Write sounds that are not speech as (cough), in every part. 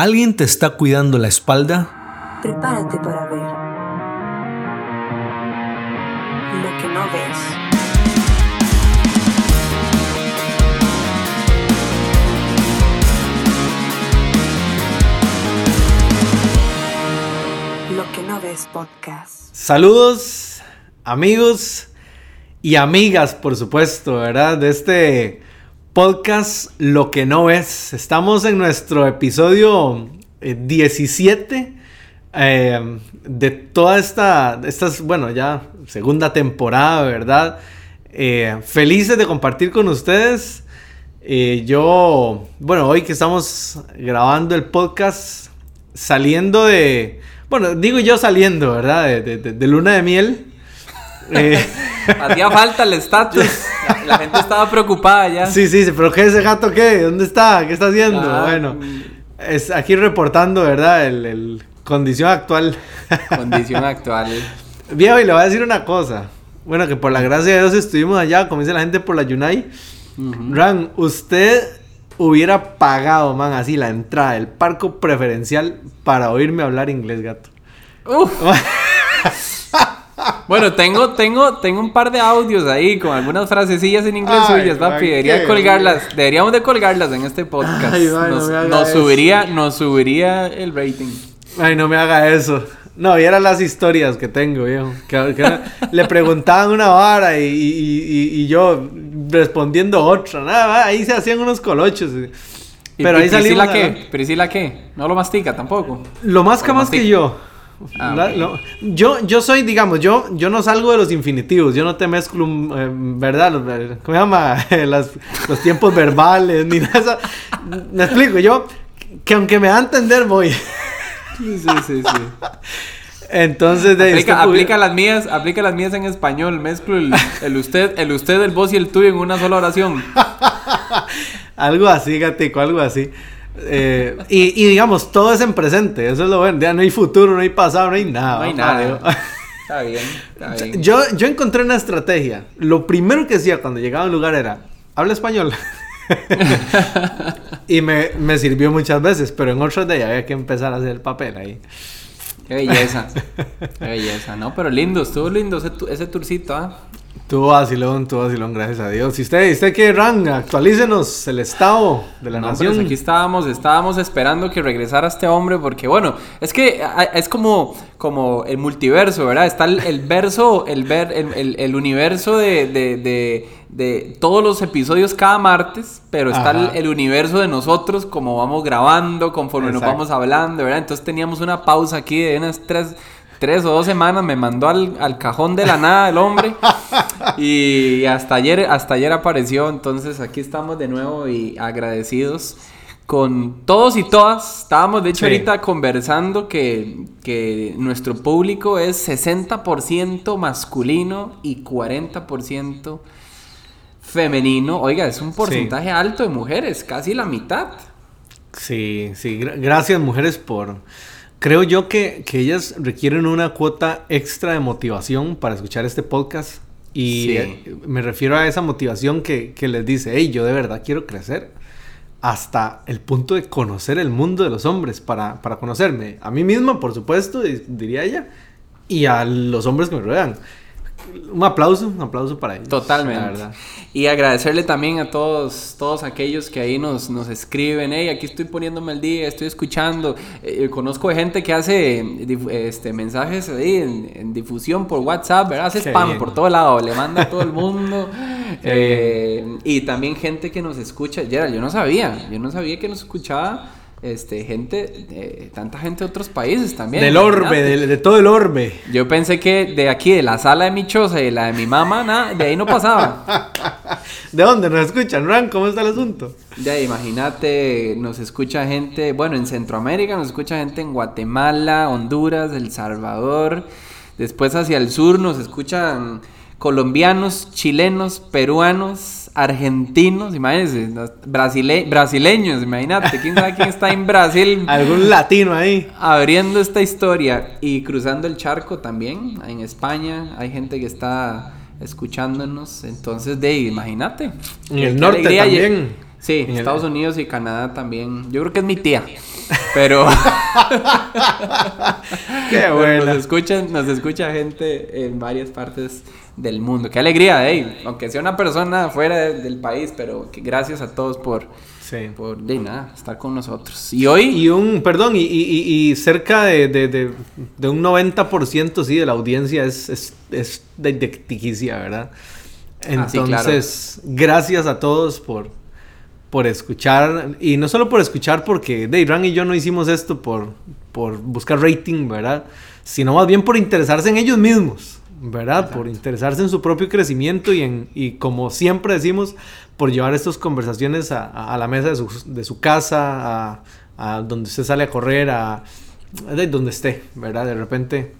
¿Alguien te está cuidando la espalda? Prepárate para ver lo que no ves. Lo que no ves podcast. Saludos, amigos y amigas, por supuesto, ¿verdad? De este podcast Lo que no ves. Estamos en nuestro episodio eh, 17 eh, de toda esta, estas, bueno, ya segunda temporada, ¿verdad? Eh, felices de compartir con ustedes. Eh, yo, bueno, hoy que estamos grabando el podcast, saliendo de, bueno, digo yo saliendo, ¿verdad? De- de- de luna de miel. Eh, Hacía falta el estatus. La, la gente estaba preocupada ya. sí, sí, sí, pero ¿qué ese gato qué? ¿Dónde está? ¿Qué está haciendo? Ah, bueno, mm. es aquí reportando, ¿verdad? El, el condición actual. Condición actual. Viejo, y le voy a decir una cosa. Bueno, que por la gracia de Dios estuvimos allá, como dice la gente, por la Yunai. Ujú. Ran, usted hubiera pagado, man, así la entrada, el parco preferencial para oírme hablar inglés, gato. Uf. (laughs) Bueno, tengo, tengo, tengo un par de audios ahí con algunas frasecillas en inglés Ay, suyas, papi. Debería colgarlas. Deberíamos de colgarlas en este podcast. Ay, man, no nos, haga nos subiría, nos subiría el rating. Ay, no me haga eso. No, vieran las historias que tengo, viejo. Que, que le preguntaban una vara y, y- y- y yo respondiendo otra. Nada, ahí se hacían unos colochos. ¿Y- Pero y ahí salimos. Priscila qué? ¿Priscila qué? No lo mastica tampoco. Lo más Lo capaz que yo. Ah, La- ok. lo- yo, yo soy, digamos, yo, yo no salgo de los infinitivos, yo no te mezclo, eh, ¿verdad? Los, eh, ¿Cómo se llama? (laughs) Las- los tiempos verbales, ni nada. Me explico, yo, que aunque me da a entender, voy. Sí, sí. sí. Entonces, de Aplica, este- aplica las mías, aplica las mías en español, mezclo el, el usted, el usted, el vos y el tuyo en una sola oración. (laughs) Algo así, gatico, algo así. Eh, y, y digamos, todo es en presente, eso es lo bueno. Ya no hay futuro, no hay pasado, no hay nada. No hay nada. (laughs) Está bien, está bien. Yo, yo encontré una estrategia. Lo primero que hacía cuando llegaba a un lugar era, habla español. (laughs) y me, me sirvió muchas veces, pero en otros días había que empezar a hacer el papel ahí. Qué belleza. Qué belleza. No, pero lindo, estuvo lindo ese, ese tourcito, ¿ah? Tuvo vacilón, tuvo vacilón, gracias a Dios. Si usted, usted quiere, Ran, actualícenos el estado de la No, nación. pues aquí estábamos, estábamos esperando que regresara este hombre porque bueno, es que es como, como el multiverso, ¿verdad? Está el, el verso, el, ver, el, el- el universo de, de- de- de todos los episodios cada martes, pero está el, universo de nosotros como vamos grabando, conforme nos vamos hablando, ¿verdad? Entonces teníamos una pausa aquí de unas tres, tres o dos semanas, me mandó al, al cajón de la nada el hombre. (laughs) Y hasta ayer, hasta ayer apareció, entonces aquí estamos de nuevo y agradecidos con todos y todas. Estábamos de hecho Sí. ahorita conversando que, que nuestro público es 60% masculino y 40% femenino. Oiga, es un porcentaje alto de mujeres, casi la mitad. Sí, sí, gra- gracias mujeres por... Creo yo que, que ellas requieren una cuota extra de motivación para escuchar este podcast. Y Sí. eh, me refiero a esa motivación que, que les dice, hey, yo de verdad quiero crecer. Hasta el punto de conocer el mundo de los hombres, para, para conocerme a mí misma, por supuesto, diría ella, y a los hombres que me rodean. Un aplauso, un aplauso para ellos. Totalmente. la verdad. Y agradecerle también a todos, todos aquellos que ahí nos, nos escriben, hey, aquí estoy poniéndome el día, estoy escuchando. Eh, conozco de gente que hace dif- este, mensajes ahí en, en difusión por WhatsApp, ¿verdad? Hace Qué spam bien. por todo lado, le manda a todo el mundo. (laughs) Eh, y también gente que nos escucha. Gerald, yo no sabía, yo no sabía que nos escuchaba este, gente, eh, tanta gente de otros países también. Del orbe, de todo el orbe. Yo pensé que de aquí, de la sala de mi choza y la de mi mamá, nada, de ahí no pasaba. (laughs) ¿De dónde nos escuchan, Ran? ¿Cómo está el asunto? Ya, imagínate, nos escucha gente, bueno, en Centroamérica, nos escucha gente en Guatemala, Honduras, El Salvador. Después hacia el sur nos escuchan colombianos, chilenos, peruanos, argentinos, imagínense, brasile- brasileños, imagínate, quién sabe quién está en Brasil (laughs) Algún latino ahí. abriendo esta historia y cruzando el charco también, en España hay gente que está escuchándonos, entonces de imagínate. En el norte también. Sí, En el- Estados Unidos y Canadá también. Yo creo que es mi tía. Pero. (laughs) Qué buena. Nos escuchan, nos escucha gente en varias partes del mundo. Qué alegría, eh. Aunque sea una persona fuera de- del país, pero que gracias a todos por, Sí. por de nada, estar con nosotros. Y hoy. Y un, perdón, y, y- cerca de, de- de- un 90% sí de la audiencia es, es, es de, Tiquicia, ¿verdad? Ah, sí, claro. Entonces, gracias a todos por, por escuchar. Y no solo por escuchar, porque Dayran y yo no hicimos esto por, por buscar rating, ¿verdad? Sino más bien por interesarse en ellos mismos, ¿verdad? Por interesarse en su propio crecimiento y, en, y como siempre decimos, por llevar estas conversaciones a, a- a la mesa de su, de su casa, a, a donde usted sale a correr, a, de donde esté, ¿verdad? De repente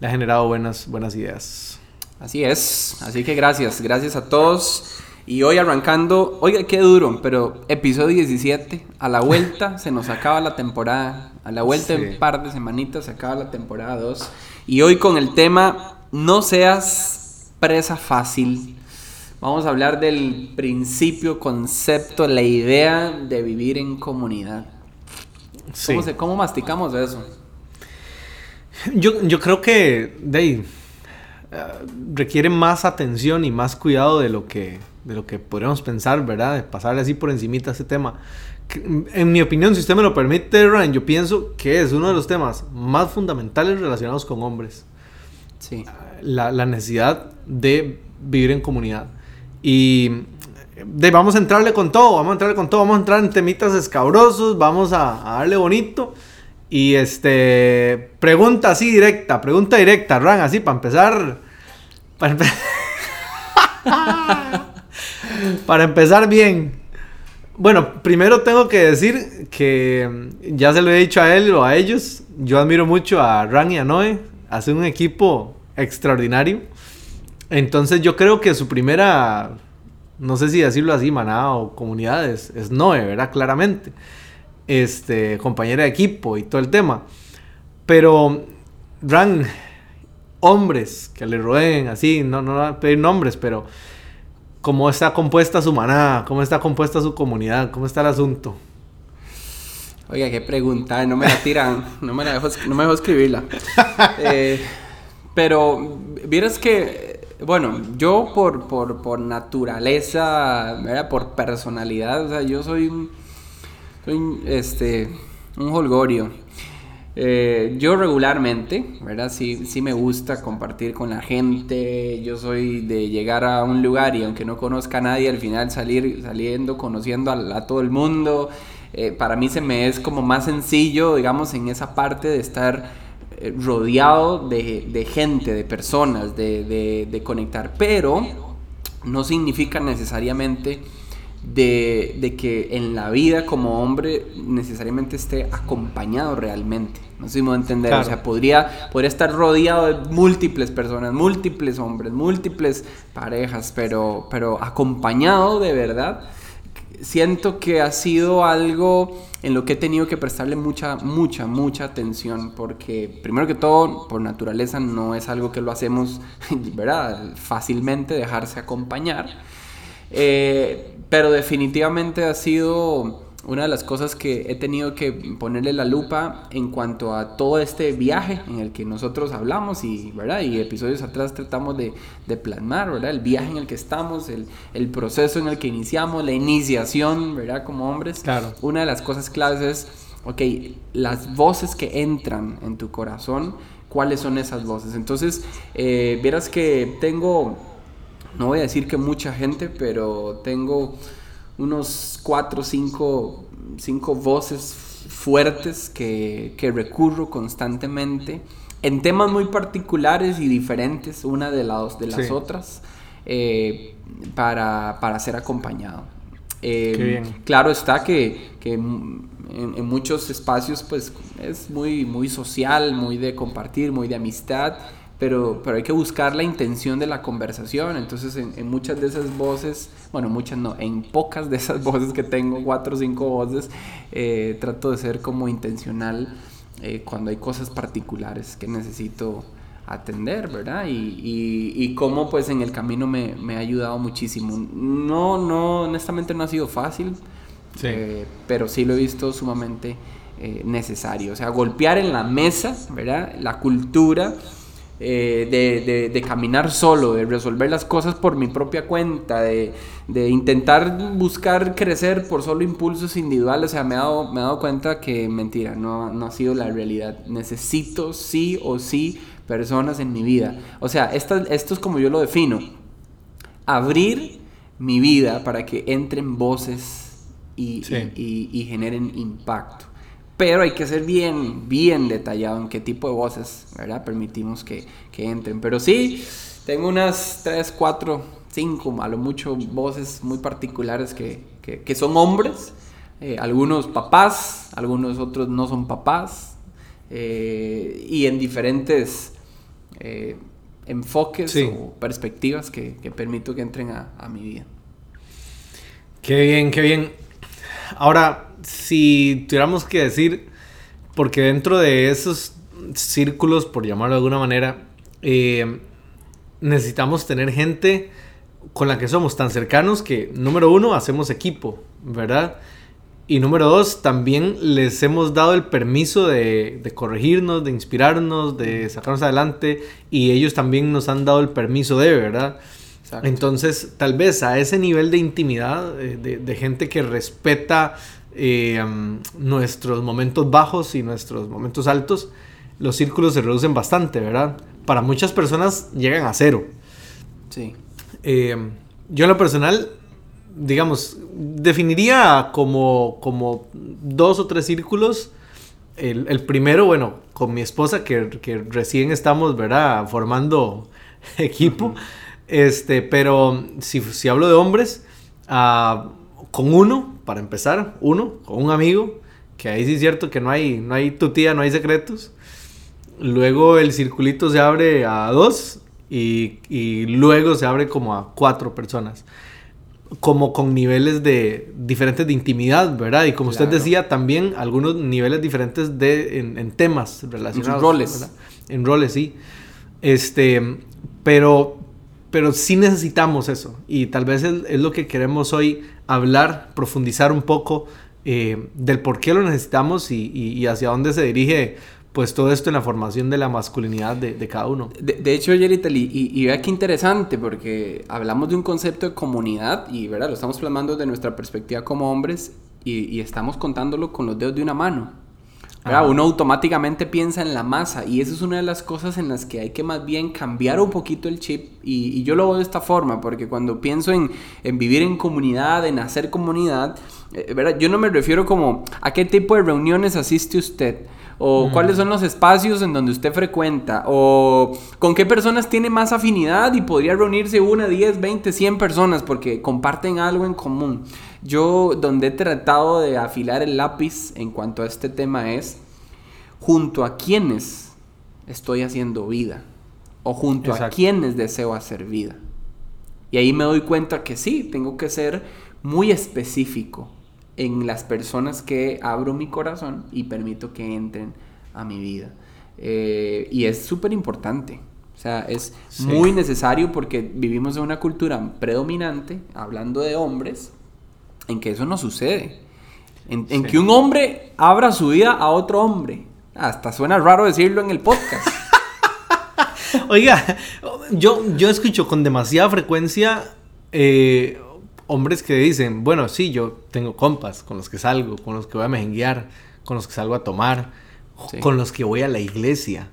le ha generado buenas, buenas ideas. Así es. Así que gracias. Gracias a todos. Y hoy arrancando. Oiga, qué duro, pero episodio 17. A la vuelta (laughs) se nos acaba la temporada. A la vuelta Sí. en un par de semanitas se acaba la temporada 2. Y hoy con el tema No seas presa fácil. Vamos a hablar del principio, concepto, la idea de vivir en comunidad. Sí. ¿Cómo, se- cómo masticamos eso? Yo, yo creo que de eh, requiere más atención y más cuidado de lo que de lo que podríamos pensar, ¿verdad? De pasarle así por encimita a este tema. Que, En mi opinión, si usted me lo permite, Ryan, yo pienso que es uno de los temas más fundamentales relacionados con hombres. Sí. La, la necesidad de vivir en comunidad. Y vamos a entrarle con todo, vamos a entrarle con todo, vamos a entrar en temitas escabrosos, vamos a, a darle bonito. Y este, pregunta así directa, pregunta directa, Ran, así para empezar. Para, empe- (laughs) para empezar bien. Bueno, primero tengo que decir que ya se lo he dicho a él o a ellos. Yo admiro mucho a Ran y a Noé. Hacen un equipo extraordinario. Entonces yo creo que su primera, no sé si decirlo así, manada o comunidad es, Noé, ¿verdad? Claramente. Este, compañera de equipo y todo el tema. Pero, Ran, hombres que le rodeen así, no, no a pedir nombres, pero cómo está compuesta su manada, cómo está compuesta su comunidad, cómo está el asunto. Oiga, qué pregunta, no me la tiran, no me la dejo, no me dejo escribirla. (laughs) Eh, pero, vieras que, bueno, yo por, por, por naturaleza, ¿verdad? por personalidad, o sea, yo soy un, soy este, un holgorio. Eh, yo regularmente, ¿verdad? Sí, sí me gusta compartir con la gente. Yo soy de llegar a un lugar y aunque no conozca a nadie, al final salir saliendo, conociendo a, a todo el mundo. Eh, para mí se me es como más sencillo, digamos, en esa parte de estar eh, rodeado de, de gente, de personas, de, de- de conectar. Pero no significa necesariamente de, de que en la vida como hombre necesariamente esté acompañado realmente. No sé si me voy a entender. Claro. O sea, podría, podría estar rodeado de múltiples personas, múltiples hombres, múltiples parejas, pero, pero acompañado de verdad. Siento que ha sido algo en lo que he tenido que prestarle mucha, mucha, mucha atención, porque primero que todo, por naturaleza, no es algo que lo hacemos, (laughs) ¿verdad? Fácilmente dejarse acompañar. Eh, pero definitivamente ha sido una de las cosas que he tenido que ponerle la lupa en cuanto a todo este viaje en el que nosotros hablamos y, ¿verdad? y episodios atrás tratamos de, de plasmar, ¿verdad? el viaje en el que estamos, el, el proceso en el que iniciamos, la iniciación ¿verdad? como hombres. Claro. Una de las cosas claves es, ok, las voces que entran en tu corazón, ¿cuáles son esas voces? Entonces, eh, vieras que tengo no voy a decir que mucha gente, pero tengo unos cuatro o cinco, cinco voces fuertes que, que recurro constantemente en temas muy particulares y diferentes una de, las de las Sí. otras eh, para, para ser acompañado. Eh, Qué bien. Claro está que, que en, en muchos espacios pues es muy, muy social, muy de compartir, muy de amistad, pero, pero hay que buscar la intención de la conversación. Entonces en, en muchas de esas voces, bueno, muchas no, en pocas de esas voces que tengo, cuatro o cinco voces, eh, trato de ser como intencional eh, cuando hay cosas particulares que necesito atender, ¿verdad? Y, y, y cómo pues en el camino me, me ha ayudado muchísimo. No, no, honestamente no ha sido fácil Sí. Eh, pero sí lo he visto sumamente eh, necesario. O sea, golpear en la mesa, ¿verdad? La cultura eh, de, de- de caminar solo, de resolver las cosas por mi propia cuenta, de, de intentar buscar crecer por solo impulsos individuales. O sea, me he dado, me he dado cuenta que mentira, no, no ha sido la realidad. Necesito sí o sí personas en mi vida. O sea, esta- esto es como yo lo defino abrir mi vida para que entren voces y, Sí. y- y- y generen impacto. Pero hay que ser bien, bien detallado en qué tipo de voces, ¿verdad? Permitimos que, que entren. Pero sí, tengo unas 3, 4, 5, a lo mucho voces muy particulares que, que- que son hombres. eh, algunos papás, algunos otros no son papás. eh, y en diferentes eh, enfoques Sí. o perspectivas que, que permito que entren a, a mi vida. Qué bien, qué bien. Ahora, si tuviéramos que decir, porque dentro de esos círculos, por llamarlo de alguna manera, eh, necesitamos tener gente con la que somos tan cercanos que, número uno, hacemos equipo, ¿verdad? Y número dos, también les hemos dado el permiso de, de corregirnos, de inspirarnos, de sacarnos adelante, y ellos también nos han dado el permiso de, ¿verdad? Exacto. Entonces, tal vez a ese nivel de intimidad, eh, de, de gente que respeta eh, um, nuestros momentos bajos y nuestros momentos altos, los círculos se reducen bastante, ¿verdad? Para muchas personas llegan a cero. Sí. Eh, yo en lo personal, digamos, definiría como, como dos o tres círculos. El, el primero, bueno, con mi esposa, que, que recién estamos, ¿verdad? Formando (laughs) equipo. Este, pero si, si hablo de hombres, ah, con uno, para empezar, uno, con un amigo, que ahí sí es cierto que no hay, no hay tutía, no hay secretos. Luego el circulito se abre a dos y, y luego se abre como a cuatro personas. Como con niveles de diferentes de intimidad, ¿verdad? Y como usted Claro. decía, también algunos niveles diferentes de, en, en temas relacionados. roles. ¿verdad? En roles, sí. Este, pero, pero sí necesitamos eso. Y tal vez es, lo que queremos hoy hablar, profundizar un poco eh, del por qué lo necesitamos y, hacia dónde se dirige pues todo esto en la formación de la masculinidad de, cada uno. De, hecho, Yeritel, y vea qué interesante, porque hablamos de un concepto de comunidad y ¿verdad? lo estamos plasmando desde nuestra perspectiva como hombres y, y estamos contándolo con los dedos de una mano. Uno automáticamente piensa en la masa y esa es una de las cosas en las que hay que más bien cambiar un poquito el chip y, y yo lo veo de esta forma porque cuando pienso en, en vivir en comunidad, en hacer comunidad, eh, ¿verdad? yo no me refiero como a qué tipo de reuniones asiste usted o cuáles son los espacios en donde usted frecuenta o con qué personas tiene más afinidad y podría reunirse una, 10, 20, 100 personas porque comparten algo en común. Yo donde he tratado de afilar el lápiz en cuanto a este tema es junto a quienes estoy haciendo vida o junto a quienes deseo hacer vida. Y ahí me doy cuenta que sí, tengo que ser muy específico en las personas que abro mi corazón y permito que entren a mi vida. Eh, y es súper importante. O sea, es Sí. muy necesario porque vivimos en una cultura predominante, hablando de hombres, en que eso no sucede. En, en Sí. que un hombre abra su vida a otro hombre. Hasta suena raro decirlo en el podcast. (laughs) Oiga, yo, yo escucho con demasiada frecuencia eh, hombres que dicen, bueno, sí, yo tengo compas con los que salgo, con los que voy a mejenguear, con los que salgo a tomar, Sí. con los que voy a la iglesia.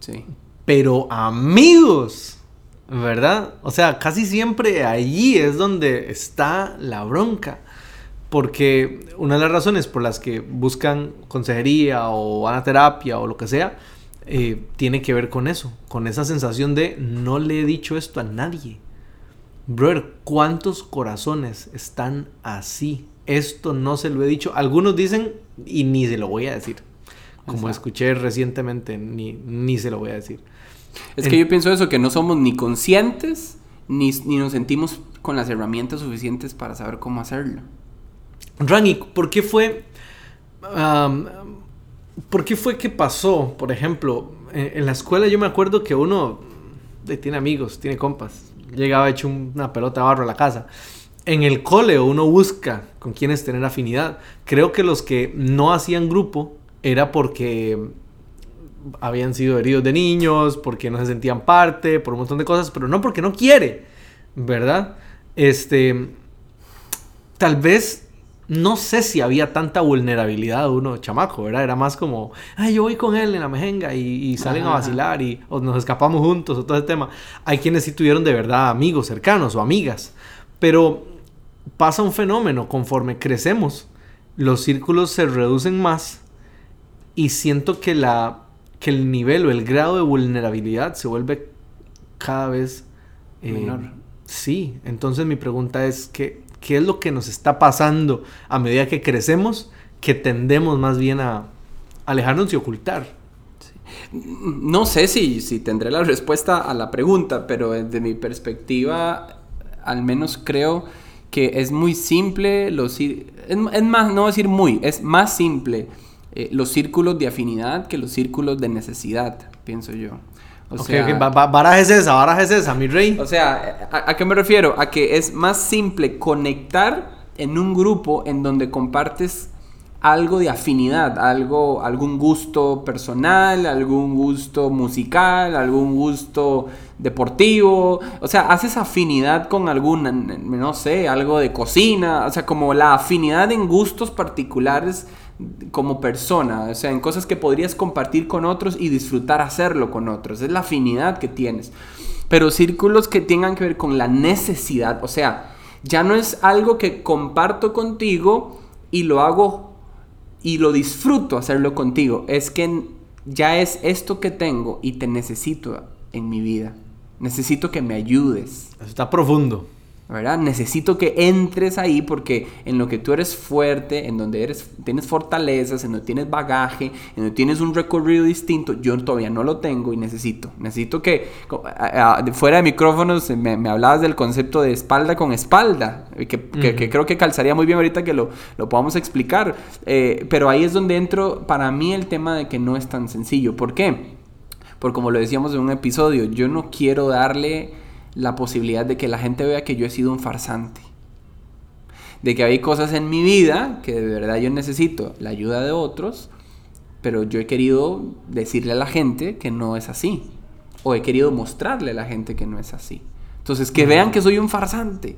Sí. Pero amigos, ¿verdad? O sea, casi siempre allí es donde está la bronca. Porque una de las razones por las que buscan consejería o van a terapia o lo que sea, eh, tiene que ver con eso, con esa sensación de no le he dicho esto a nadie. Brother, ¿cuántos corazones están así? Esto no se lo he dicho. Algunos dicen y ni se lo voy a decir. Como Exacto. escuché recientemente, ni, ni se lo voy a decir. Es En- que yo pienso eso, que no somos ni conscientes ni, ni nos sentimos con las herramientas suficientes para saber cómo hacerlo. Rani, ¿por qué fue... ¿Por qué fue que pasó? Por ejemplo, en, en la escuela yo me acuerdo que uno eh, tiene amigos, tiene compas. Llegaba hecho un- una pelota de barro a la casa. en el cole uno busca con quienes tener afinidad. Creo que los que no hacían grupo era porque habían sido heridos de niños, porque no se sentían parte, por un montón de cosas, pero no porque no quiere, ¿verdad? Este, tal vez no sé si había tanta vulnerabilidad uno chamaco, ¿verdad? Era más como, ay, yo voy con él en la mejenga y, salen a vacilar y o nos escapamos juntos o todo ese tema. Hay quienes sí tuvieron de verdad amigos cercanos o amigas, pero pasa un fenómeno conforme crecemos, los círculos se reducen más y siento que la que el nivel o el grado de vulnerabilidad se vuelve cada vez eh, menor. Sí, entonces mi pregunta es que qué es lo que nos está pasando a medida que crecemos, que tendemos más bien a alejarnos y ocultar. No sé si, si tendré la respuesta a la pregunta, pero desde mi perspectiva, al menos creo que es muy simple, los, es, es más, no decir muy, es más simple eh, los círculos de afinidad que los círculos de necesidad, pienso yo. O sea, okay. barajes esa, barajes esa, mi rey. O sea, ¿a, qué me refiero? A que es más simple conectar en un grupo en donde compartes algo de afinidad, algo, algún gusto personal, algún gusto musical, algún gusto deportivo, o sea, haces afinidad con algún, no sé, algo de cocina, o sea, como la afinidad en gustos particulares como persona, o sea, en cosas que podrías compartir con otros y disfrutar hacerlo con otros. Es la afinidad que tienes. Pero círculos que tengan que ver con la necesidad, o sea, ya no es algo que comparto contigo y lo hago y lo disfruto hacerlo contigo. Es que ya es esto que tengo y te necesito en mi vida. Necesito que me ayudes. está profundo. ¿Verdad? Necesito que entres ahí porque en lo que tú eres fuerte, en donde eres, tienes fortalezas, en donde tienes bagaje, en donde tienes un recorrido distinto, yo todavía no lo tengo y necesito. Necesito que, fuera de micrófonos, me, hablabas del concepto de espalda con espalda, que, creo que calzaría muy bien ahorita que lo, lo podamos explicar. Eh, pero ahí es donde entro, para mí, el tema de que no es tan sencillo. ¿Por qué? Porque como lo decíamos en un episodio, yo no quiero darle la posibilidad de que la gente vea que yo he sido un farsante. De que hay cosas en mi vida que de verdad yo necesito la ayuda de otros, pero yo he querido decirle a la gente que no es así. O he querido mostrarle a la gente que no es así. Entonces, que vean que soy un farsante.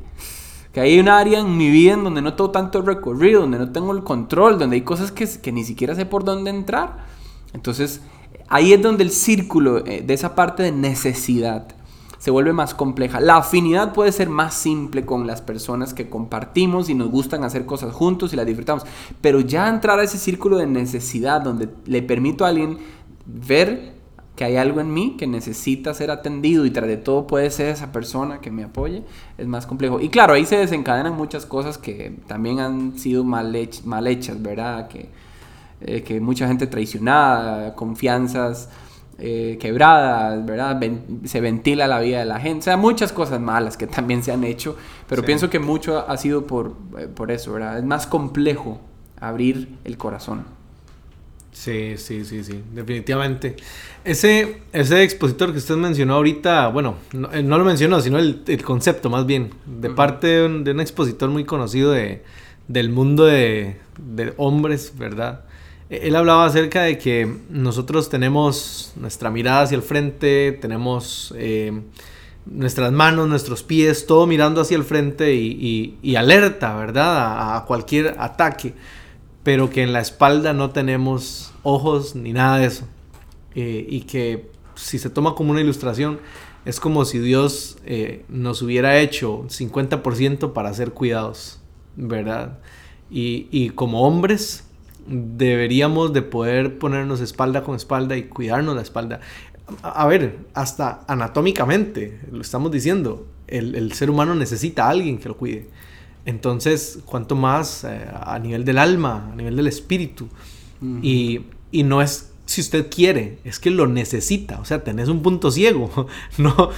Que hay un área en mi vida en donde no tengo tanto recorrido, donde no tengo el control, donde hay cosas que, que ni siquiera sé por dónde entrar. Entonces, ahí es donde el círculo eh, de esa parte de necesidad se vuelve más compleja. La afinidad puede ser más simple con las personas que compartimos y nos gustan hacer cosas juntos y las disfrutamos, pero ya entrar a ese círculo de necesidad donde le permito a alguien ver que hay algo en mí que necesita ser atendido y tras de todo puede ser esa persona que me apoye, es más complejo. Y claro, ahí se desencadenan muchas cosas que también han sido mal, mal hechas, ¿verdad? Que, eh, que mucha gente traicionada, confianzas eh, quebradas, ¿verdad? se ventila la vida de la gente, o sea, muchas cosas malas que (laughs) también se han hecho, pero pienso que mucho ha sido por, eh, por eso, ¿verdad? Es más complejo abrir el corazón. Sí, sí, sí, sí, definitivamente. Ese, ese expositor que usted mencionó ahorita, bueno, no, eh, lo mencionó, sino el, concepto más bien, de parte de un, expositor muy conocido de, del mundo de, de hombres, ¿verdad? Él hablaba acerca de que nosotros tenemos nuestra mirada hacia el frente, tenemos eh, nuestras manos, nuestros pies, todo mirando hacia el frente y, alerta, ¿verdad? A, cualquier ataque, pero que en la espalda no tenemos ojos ni nada de eso. Eh, y que si se toma como una ilustración, es como si Dios eh, nos hubiera hecho 50% para ser cuidados, ¿verdad? Y, y como hombres deberíamos de poder ponernos espalda con espalda y cuidarnos la espalda. A, ver, hasta anatómicamente, lo estamos diciendo, el, ser humano necesita a alguien que lo cuide. Entonces, cuanto más eh, a nivel del alma, a nivel del espíritu. y, y, no es si usted quiere, es que lo necesita. O sea, tenés un punto ciego. (laughs) no,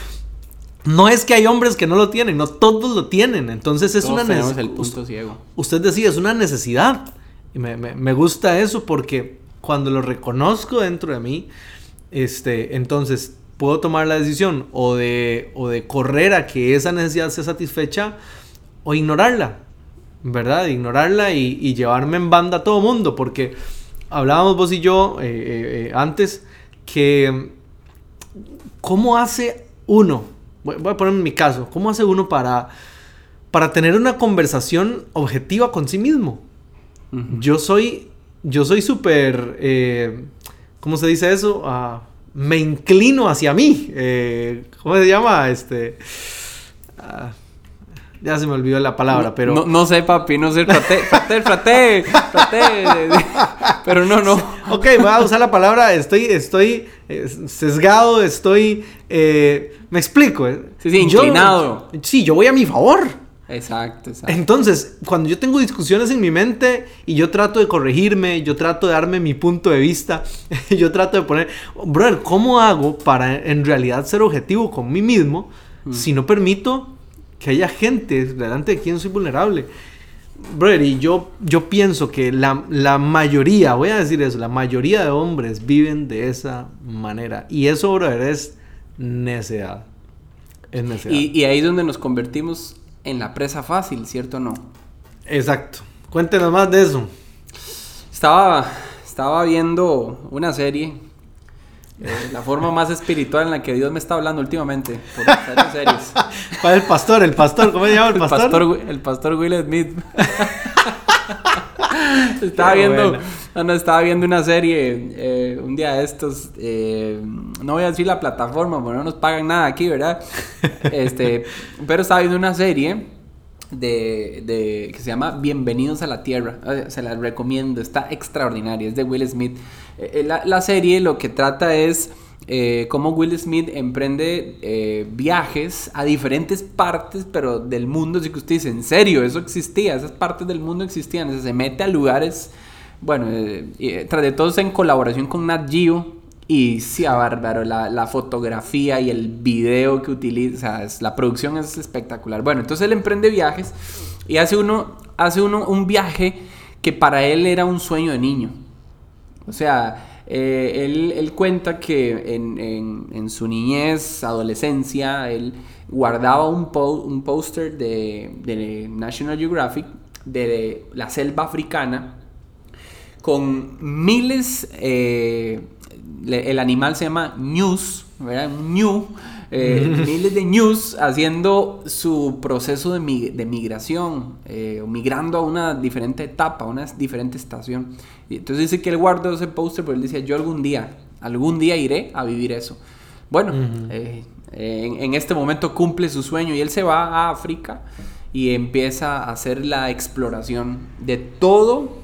no es que hay hombres que no lo tienen, no todos lo tienen. Entonces es una necesidad. Usted decía, es una necesidad. Y me, gusta eso porque cuando lo reconozco dentro de mí, este, entonces puedo tomar la decisión o de, o de correr a que esa necesidad sea satisfecha o ignorarla, ¿verdad? Ignorarla y, y llevarme en banda a todo mundo, porque hablábamos vos y yo eh, eh, eh, antes que cómo hace uno, voy, voy a poner en mi caso, cómo hace uno para, para tener una conversación objetiva con sí mismo. Yo soy, yo soy súper, eh, ¿cómo se dice eso? Ah, me inclino hacia mí. Eh, ¿Cómo se llama? Este, ah, ya se me olvidó la palabra, pero... No, no sé, papi, no sé, fraté, fraté, fraté, fraté. (laughs) Pero no, no. Ok, voy a usar la palabra, estoy, estoy eh, sesgado, estoy... eh, me explico. eh. Sí, sí, Yo- inclinado. sí, yo voy a mi favor. Exacto, exacto. Entonces, cuando yo tengo discusiones en mi mente y yo trato de corregirme, yo trato de darme mi punto de vista, (laughs) yo trato de poner, brother, ¿cómo hago para en realidad ser objetivo con mí mismo si no permito que haya gente delante de quien soy vulnerable? Brother, y yo, yo pienso que la, la mayoría, voy a decir eso, la mayoría de hombres viven de esa manera. Y eso, brother, es necedad. Es necedad. Y, y ahí es donde nos convertimos en la presa fácil, ¿cierto o no? Exacto. Cuéntenos más de eso. Estaba, estaba viendo una serie, eh, la forma más espiritual en la que Dios me está hablando últimamente, por series. (laughs) ¿Cuál es el pastor? ¿El pastor? ¿Cómo se llama el El pastor? pastor, Wi- el pastor Will Smith. (laughs) (laughs) estaba Qué viendo, buena. no, no, estaba viendo una serie eh, un día de estos. eh, no voy a decir la plataforma, porque no nos pagan nada aquí, ¿verdad? (laughs) Este, pero estaba viendo una serie de, de- que se llama Bienvenidos a la Tierra. Se la recomiendo, está extraordinaria. Es de Will Smith. Eh, la, la serie lo que trata es eh, cómo Will Smith emprende eh, viajes a diferentes partes, pero del mundo. Así que usted dice, en serio, eso existía, esas partes del mundo existían. O sea, se mete a lugares, bueno, eh, eh, tras de todo en colaboración con Nat Geo. Y sí, a bárbaro, la, fotografía y el video que utiliza, la producción es espectacular. Bueno, entonces él emprende viajes y hace uno, hace uno un viaje que para él era un sueño de niño. O sea, eh, él, cuenta que en, su niñez, adolescencia, él guardaba un, póster de, National Geographic de la selva africana con miles, eh, el animal se llama ñus, ¿verdad? Ñu, eh, (laughs) miles de ñus haciendo su proceso de, mi- de migración, eh, migrando a una diferente etapa, a una diferente estación. Y entonces dice que él guardó ese póster, pero él decía, yo algún día, algún día iré a vivir eso. Bueno, eh, en, en este momento cumple su sueño y él se va a África y empieza a hacer la exploración de todo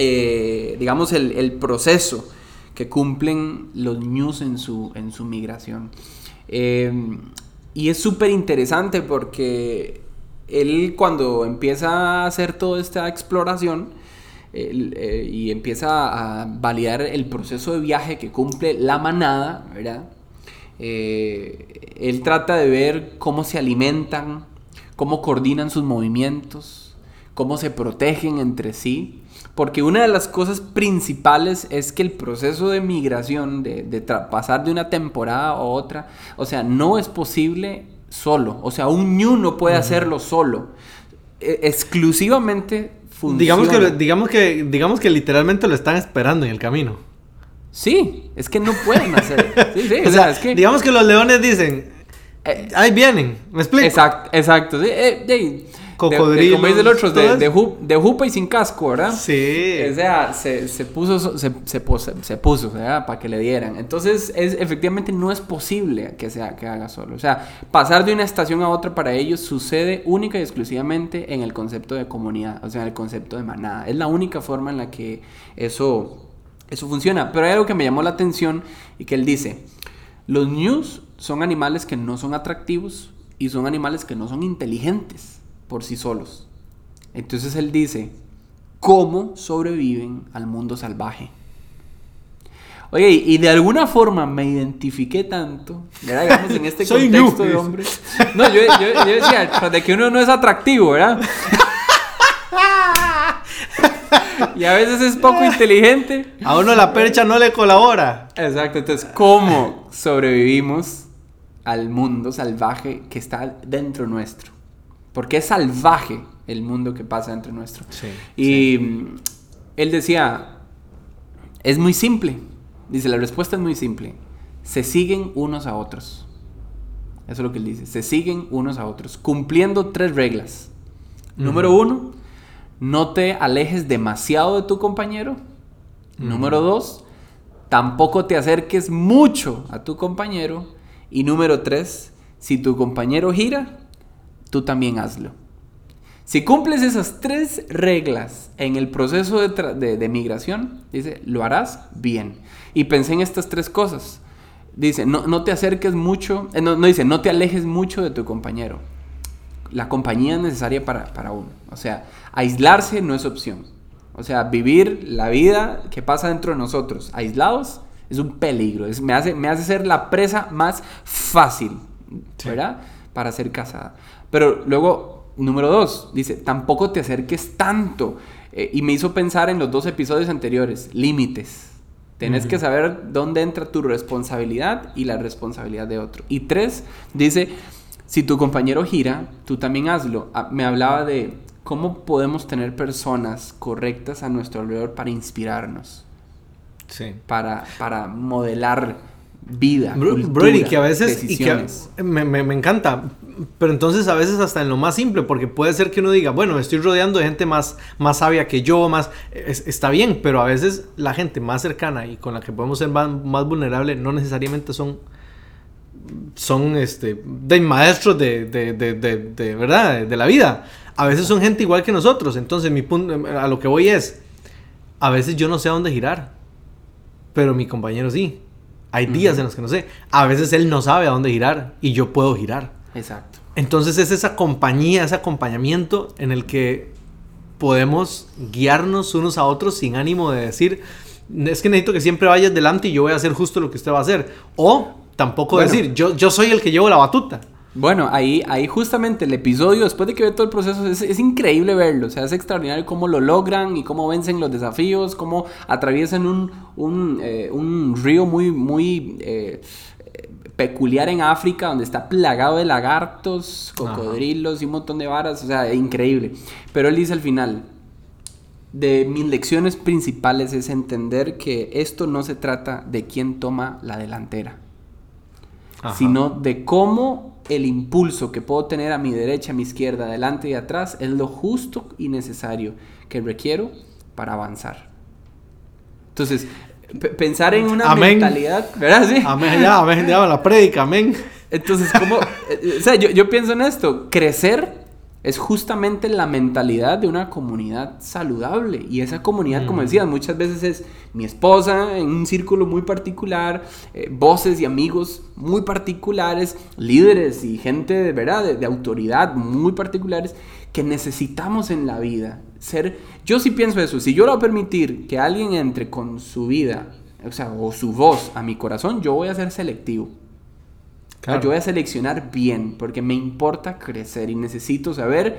eh, digamos, el, el proceso que cumplen los news en su, en su migración. Eh, y es súper interesante porque él cuando empieza a hacer toda esta exploración eh, y empieza a validar el proceso de viaje que cumple la manada, ¿verdad? Eh, él trata de ver cómo se alimentan, cómo coordinan sus movimientos, cómo se protegen entre sí. Porque una de las cosas principales es que el proceso de migración, de, pasar de una temporada a otra, o sea, no es posible solo. O sea, un ñu no puede hacerlo solo. E- exclusivamente funciona. Digamos que, digamos, que, digamos que literalmente lo están esperando en el camino. Sí, es que no pueden hacer. (laughs) Sí, sí, o sea, es que... digamos que los leones dicen, Eh, ahí vienen, ¿me explico? Exacto, exacto. sí, eh, de- como dice el otro, de, de, ju- de jupa y sin casco, ¿verdad? Sí. O sea, se, se puso, so- se, se, pos- se puso, ¿verdad? Para que le dieran. Entonces, es, efectivamente no es posible que, sea, que haga solo. O sea, pasar de una estación a otra para ellos sucede única y exclusivamente en el concepto de comunidad, o sea, en el concepto de manada. Es la única forma en la que eso, eso funciona. Pero hay algo que me llamó la atención y que él dice, los news son animales que no son atractivos y son animales que no son inteligentes por sí solos. Entonces él dice, ¿cómo sobreviven al mundo salvaje? Oye, y de alguna forma me identifiqué tanto, ¿verdad? Digamos, en este (laughs) contexto de hombre. No, yo, yo- yo decía, de que uno no es atractivo, ¿verdad? (laughs) y a veces es poco inteligente. A uno la percha no le colabora. Exacto, entonces, ¿cómo sobrevivimos al mundo salvaje que está dentro nuestro? Porque es salvaje el mundo que pasa entre nuestro. Sí, y mm, él decía, es muy simple. Dice, la respuesta es muy simple. Se siguen unos a otros. Eso es lo que él dice. Se siguen unos a otros, cumpliendo tres reglas. Número uno, no te alejes demasiado de tu compañero. Número dos, tampoco te acerques mucho a tu compañero. Y número tres, si tu compañero gira, tú también hazlo. Si cumples esas tres reglas en el proceso de, tra- de- de migración, dice, lo harás bien. Y pensé en estas tres cosas. Dice, no, no te acerques mucho, eh, no, no dice, no te alejes mucho de tu compañero. La compañía es necesaria para, para uno. O sea, aislarse no es opción. O sea, vivir la vida que pasa dentro de nosotros, aislados, es un peligro. Es, me, hace, me hace ser la presa más fácil, ¿verdad? Para ser casada. Pero luego, número dos, dice, tampoco te acerques tanto. Eh, y me hizo pensar en los dos episodios anteriores, límites. Tenés que saber dónde entra tu responsabilidad y la responsabilidad de otro. Y tres, dice, si tu compañero gira, tú también hazlo. Ah, Me hablaba de cómo podemos tener personas correctas a nuestro alrededor para inspirarnos, Sí. para, para modelar vida. Bro- cultura, Brody, que a veces y que decisiones. me, me- me encanta, pero entonces a veces hasta en lo más simple, porque puede ser que uno diga, bueno, me estoy rodeando de gente más, más sabia que yo, más es- está bien, pero a veces la gente más cercana y con la que podemos ser más, más vulnerable no necesariamente son son este de maestros de, de, de, de, verdad de, de la vida. A veces son gente igual que nosotros. Entonces mi punto a lo que voy es a veces yo no sé a dónde girar, pero mi compañero sí. Hay días en los que no sé. A veces él no sabe a dónde girar y yo puedo girar. Exacto. Entonces es esa compañía, ese acompañamiento en el que podemos guiarnos unos a otros sin ánimo de decir, es que necesito que siempre vayas delante y yo voy a hacer justo lo que usted va a hacer. O tampoco Bueno. decir, yo, yo soy el que llevo la batuta. Bueno, ahí, ahí justamente el episodio, después de que ve todo el proceso, es, es increíble verlo. O sea, es extraordinario cómo lo logran y cómo vencen los desafíos, cómo atraviesan un, un, eh, un río muy, muy eh, eh, peculiar en África, donde está plagado de lagartos, cocodrilos y un montón de varas. O sea, increíble. Pero él dice al final, de mis lecciones principales es entender que esto no se trata de quién toma la delantera Ajá. sino de cómo el impulso que puedo tener a mi derecha, a mi izquierda, adelante y atrás es lo justo y necesario que requiero para avanzar. Entonces, pensar en una Amén. mentalidad, ¿verdad? Sí. Amén, ya, amén, ya, la prédica, amén. Entonces, ¿cómo? (laughs) eh, o sea, yo, yo pienso en esto, crecer es justamente la mentalidad de una comunidad saludable. Y esa comunidad, como decías, muchas veces es mi esposa en un círculo muy particular, eh, voces y amigos muy particulares, líderes y gente de verdad, de, de autoridad muy particulares que necesitamos en la vida. Ser, yo sí pienso eso, si yo lo voy a permitir que alguien entre con su vida, o sea, o su voz a mi corazón, yo voy a ser selectivo. Claro. Yo voy a seleccionar bien porque me importa crecer y necesito saber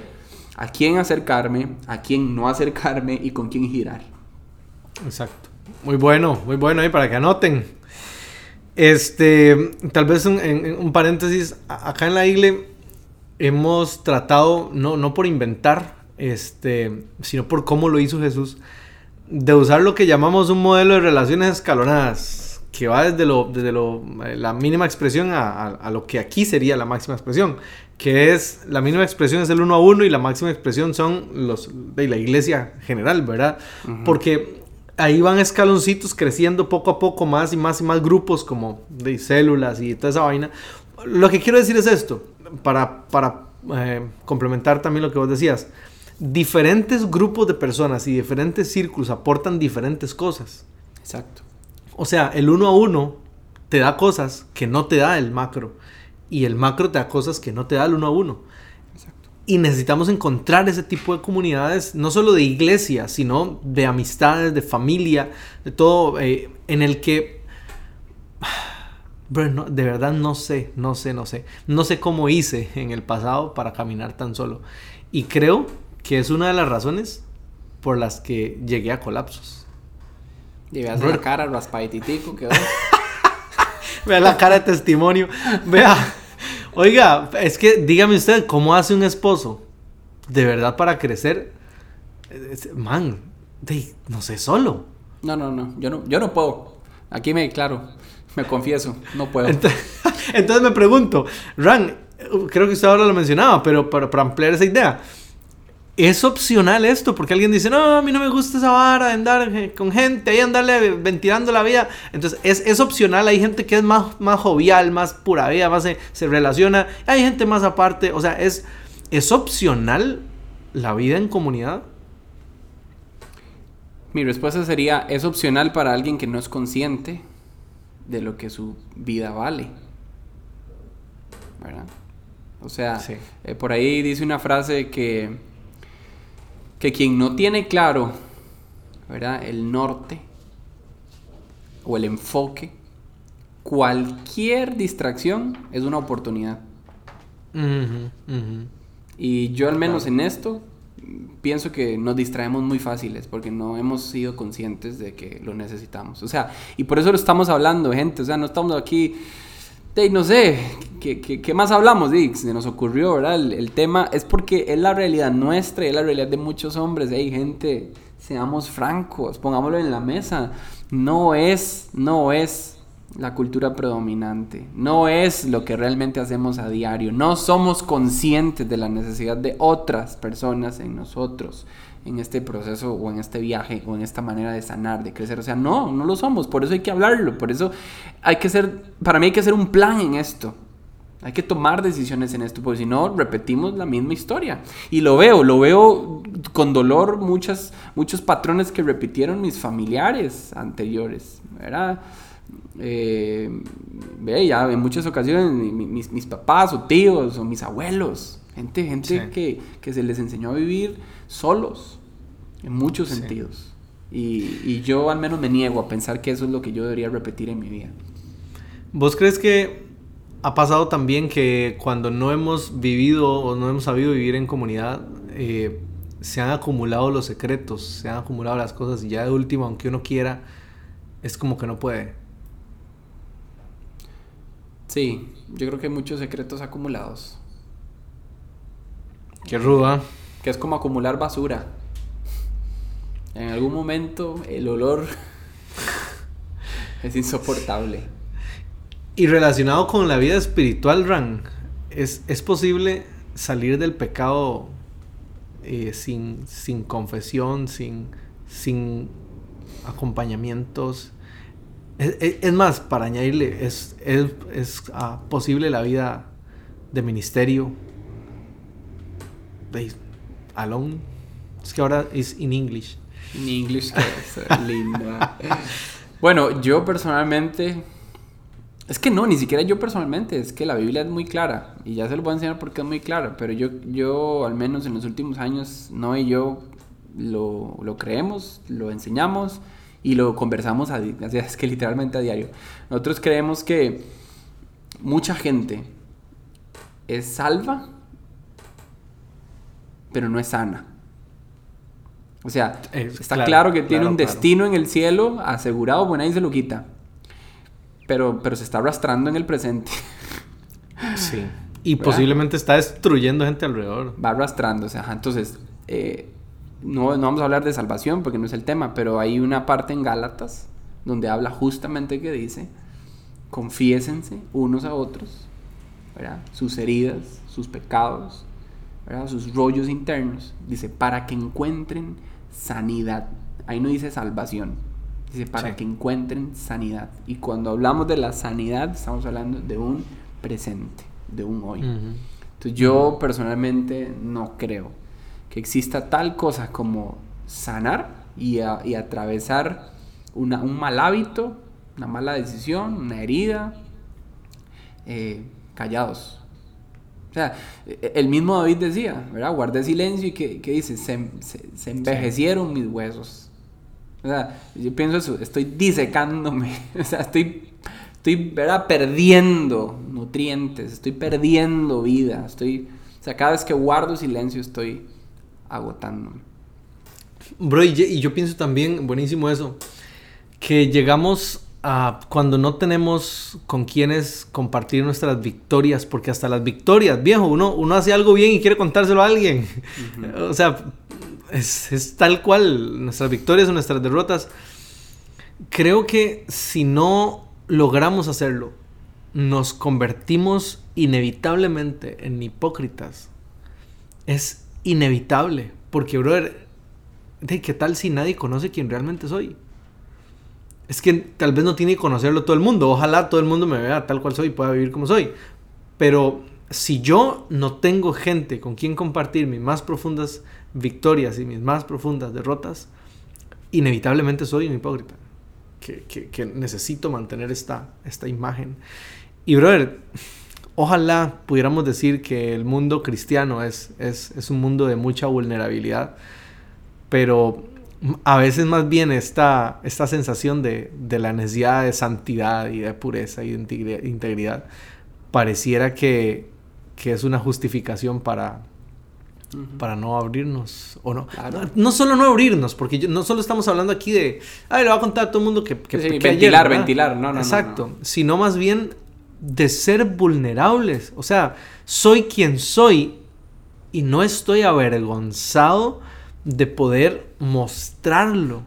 a quién acercarme, a quién no acercarme y con quién girar. Exacto. Muy bueno, muy bueno ahí para que anoten. Este, tal vez un, en- un paréntesis, acá en la igle hemos tratado, no, no por inventar, este, sino por cómo lo hizo Jesús, de usar lo que llamamos un modelo de relaciones escalonadas, que va desde, lo, desde lo, eh, la mínima expresión a, a- a lo que aquí sería la máxima expresión, que es, la mínima expresión es el uno a uno y la máxima expresión son los de la iglesia general, ¿verdad? Porque ahí van escaloncitos creciendo poco a poco más y más y más grupos como de células y toda esa vaina. Lo que quiero decir es esto, para, para eh, complementar también lo que vos decías. Diferentes grupos de personas y diferentes círculos aportan diferentes cosas. Exacto. O sea, el uno a uno te da cosas que no te da el macro. Y el macro te da cosas que no te da el uno a uno. Y necesitamos encontrar ese tipo de comunidades, no solo de iglesia, sino de amistades, de familia, de todo, eh, en el que... (sighs) Bro, no, de verdad no sé, no sé, no sé. No sé cómo hice en el pasado para caminar tan solo. Y creo que es una de las razones por las que llegué a colapsos. Y veas Brother. la cara raspadititico que (laughs) Vea la cara de testimonio. Vea. Oiga, es que dígame usted, ¿cómo hace un esposo de verdad para crecer, man, de, no sé, solo. No, no, no, yo no, yo no puedo. Aquí me claro, me confieso, no puedo. Entonces, (laughs) entonces me pregunto, Ran, creo que usted ahora lo mencionaba, pero para, para ampliar esa idea, ¿es opcional esto? Porque alguien dice, no, a mí no me gusta esa vara de andar con gente, ahí andarle ventilando la vida. Entonces, es, es opcional, hay gente que es más, más jovial, más pura vida, más se, se relaciona, hay gente más aparte, o sea, es, es opcional la vida en comunidad. Mi respuesta sería, es opcional para alguien que no es consciente de lo que su vida vale. ¿Verdad? O sea, Sí. eh, por ahí dice una frase que, que quien no tiene claro, ¿verdad? El norte o el enfoque, cualquier distracción es una oportunidad. Y yo al menos en esto pienso que nos distraemos muy fáciles porque no hemos sido conscientes de que lo necesitamos. O sea, y por eso lo estamos hablando, gente. O sea, no estamos aquí, de, no sé, ¿qué, más hablamos? Di, se nos ocurrió, ¿verdad? El, tema es porque es la realidad nuestra y es la realidad de muchos hombres. Hey, gente, seamos francos, pongámoslo en la mesa. No es, no es la cultura predominante. No es lo que realmente hacemos a diario. No somos conscientes de la necesidad de otras personas en nosotros, en este proceso o en este viaje o en esta manera de sanar, de crecer. O sea, no, no lo somos. Por eso hay que hablarlo. Por eso hay que ser, para mí hay que hacer un plan en esto. Hay que tomar decisiones en esto, porque si no, repetimos la misma historia. Y lo veo, lo veo con dolor, muchas, muchos patrones que repitieron mis familiares anteriores, ¿verdad? Eh, ya en muchas ocasiones mi- mi- mis, mis papás o tíos o mis abuelos, gente, gente Sí. que, que se les enseñó a vivir solos, en muchos Sí. sentidos. Y, y yo al menos me niego a pensar que eso es lo que yo debería repetir en mi vida. ¿Vos crees que ha pasado también que cuando no hemos vivido o no hemos sabido vivir en comunidad, eh, se han acumulado los secretos, se han acumulado las cosas y ya de último, aunque uno quiera, es como que no puede? Sí, yo creo que hay muchos secretos acumulados. Qué ruda. Que es como acumular basura. En algún momento el olor (laughs) es insoportable. Y relacionado con la vida espiritual, Ran, ¿es, es posible salir del pecado eh, sin, sin confesión, sin, sin acompañamientos? Es, es- es más, para añadirle, ¿es, es, es, ah, posible la vida de ministerio? Alone? Es que ahora es in English. En English, linda. Bueno, yo personalmente. Es que no, ni siquiera yo personalmente. Es que la Biblia es muy clara. Y ya se lo voy a enseñar porque es muy clara. Pero yo, yo al menos en los últimos años, no y yo lo, lo creemos, lo enseñamos y lo conversamos a, (laughs) es que literalmente a diario. Nosotros creemos que mucha gente es salva, pero no es sana. O sea, está claro, claro, que tiene claro, un claro. destino en el cielo asegurado, bueno, ahí se lo quita. Pero, pero se está arrastrando en el presente. Sí. (laughs) Y ¿Verdad? posiblemente está destruyendo gente alrededor. Va arrastrándose. Ajá. Entonces, eh, no, no vamos a hablar de salvación porque no es el tema, pero hay una parte en Gálatas donde habla justamente que dice, confiésense unos a otros, ¿verdad? Sus heridas, sus pecados, ¿verdad? Sus rollos internos. Dice, para que encuentren sanidad. Ahí no dice salvación. Dice, para Sí. que encuentren sanidad. Y cuando hablamos de la sanidad, estamos hablando de un presente, de un hoy. Entonces yo personalmente no creo que exista tal cosa como sanar y, a- y atravesar una- un mal hábito, una mala decisión, una herida, eh, callados. O sea, e- el mismo David decía, ¿verdad? Guardé silencio y que, que dice, se, se- se envejecieron mis huesos. O sea, yo pienso eso, estoy disecándome, (laughs) o sea, estoy, estoy ¿verdad? perdiendo nutrientes, estoy perdiendo vida, estoy, o sea, cada vez que guardo silencio estoy agotándome. Bro, y, yo pienso también, buenísimo eso, que llegamos ah, cuando no tenemos con quienes compartir nuestras victorias, porque hasta las victorias, viejo, uno, uno hace algo bien y quiere contárselo a alguien. (laughs) o sea, es, es tal cual nuestras victorias o nuestras derrotas. Creo que si no logramos hacerlo, nos convertimos inevitablemente en hipócritas. Es inevitable, porque, brother, ¿de qué tal si nadie conoce quién realmente soy? Es que tal vez no tiene que conocerlo todo el mundo. Ojalá todo el mundo me vea tal cual soy y pueda vivir como soy. Pero si yo no tengo gente con quien compartir mis más profundas victorias y mis más profundas derrotas, inevitablemente soy un hipócrita. Que, que- necesito mantener esta, esta imagen. Y, brother, ojalá pudiéramos decir que el mundo cristiano es, es, es un mundo de mucha vulnerabilidad, pero a veces más bien esta, esta sensación de, de la necesidad de santidad y de pureza y de integri- integridad pareciera que, que es una justificación para, para no abrirnos o no. Claro. no no solo no abrirnos porque yo- no solo estamos hablando aquí de ay le voy a contar a todo el mundo que, que, Sí, sí, que ayer", ventilar, ventilar. No, no, no, exacto no. sino más bien de ser vulnerables o sea soy quien soy y no estoy avergonzado de poder mostrarlo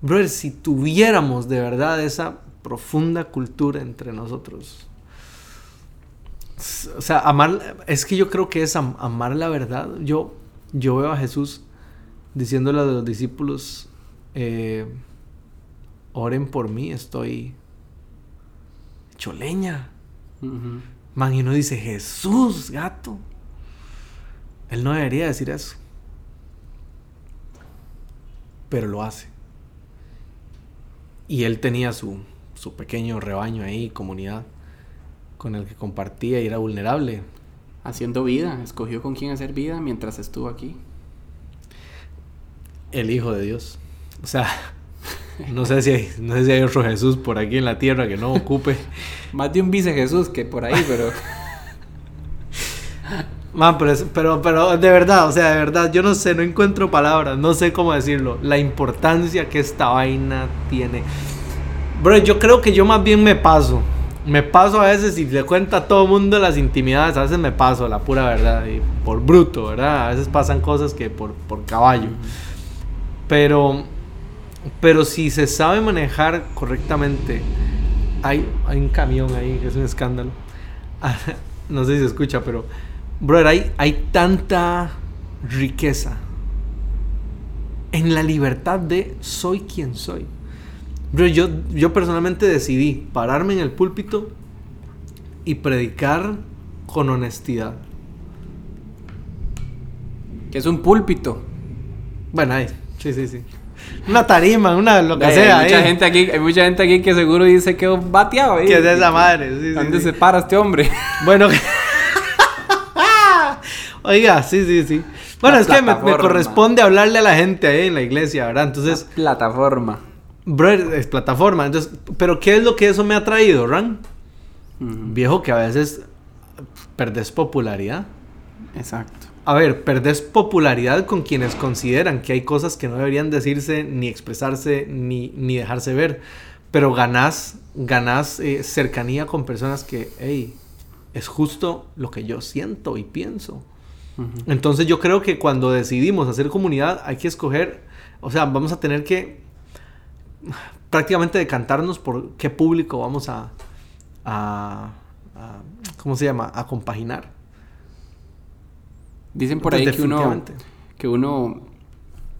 brother si tuviéramos de verdad esa profunda cultura entre nosotros o sea, amar, es que yo creo que es am- amar la verdad. Yo, yo veo a Jesús diciéndole a los discípulos, eh, oren por mí, estoy hecho leña. Ujú. Man, y uno dice, Jesús, gato. Él no debería decir eso. Pero lo hace. Y él tenía su, su pequeño rebaño ahí, comunidad, con el que compartía y era vulnerable. Haciendo vida, escogió con quién hacer vida mientras estuvo aquí. El Hijo de Dios. O sea, no sé si hay, no sé si hay otro Jesús por aquí en la tierra que no ocupe. (laughs) Más de un vice Jesús que por ahí, pero (laughs) Man, pero, es- pero, pero de verdad, o sea, de verdad, yo no sé, no encuentro palabras, no sé cómo decirlo. La importancia que esta vaina tiene. Bro, yo creo que yo más bien me paso. Me paso a veces y le cuento a todo el mundo las intimidades. A veces me paso, la pura verdad. Y por bruto, ¿verdad? A veces pasan cosas que por, por caballo. Pero, pero si se sabe manejar correctamente, hay, hay un camión ahí que es un escándalo. (laughs) no sé si se escucha, pero, brother, hay, hay tanta riqueza en la libertad de soy quien soy. Yo, yo personalmente decidí pararme en el púlpito y predicar con honestidad. que es un púlpito. Bueno, ahí, sí, sí, sí. Una tarima, una lo que Hay sea. mucha ahí. gente aquí, hay mucha gente aquí que seguro dice que un bateado ahí. Que es de esa madre. sí, ¿Dónde sí. se para este hombre? (laughs) Bueno. (laughs) Oiga, sí, sí, sí. Bueno, La es que me, corresponde hablarle a la gente ahí en la iglesia, ¿verdad? Entonces, Plataforma. Brother, es plataforma. Entonces, pero ¿qué es lo que eso me ha traído, Ran? Viejo, que a veces perdés popularidad. Exacto. A ver, perdés popularidad con quienes consideran que hay cosas que no deberían decirse, ni expresarse, ni, ni dejarse ver. Pero ganás, ganás eh, cercanía con personas que, hey, es justo lo que yo siento y pienso. Ujú. Entonces yo creo que cuando decidimos hacer comunidad hay que escoger, o sea, vamos a tener que prácticamente decantarnos por qué público vamos a, a, a- ¿cómo se llama? A compaginar. Dicen por ahí que uno, que uno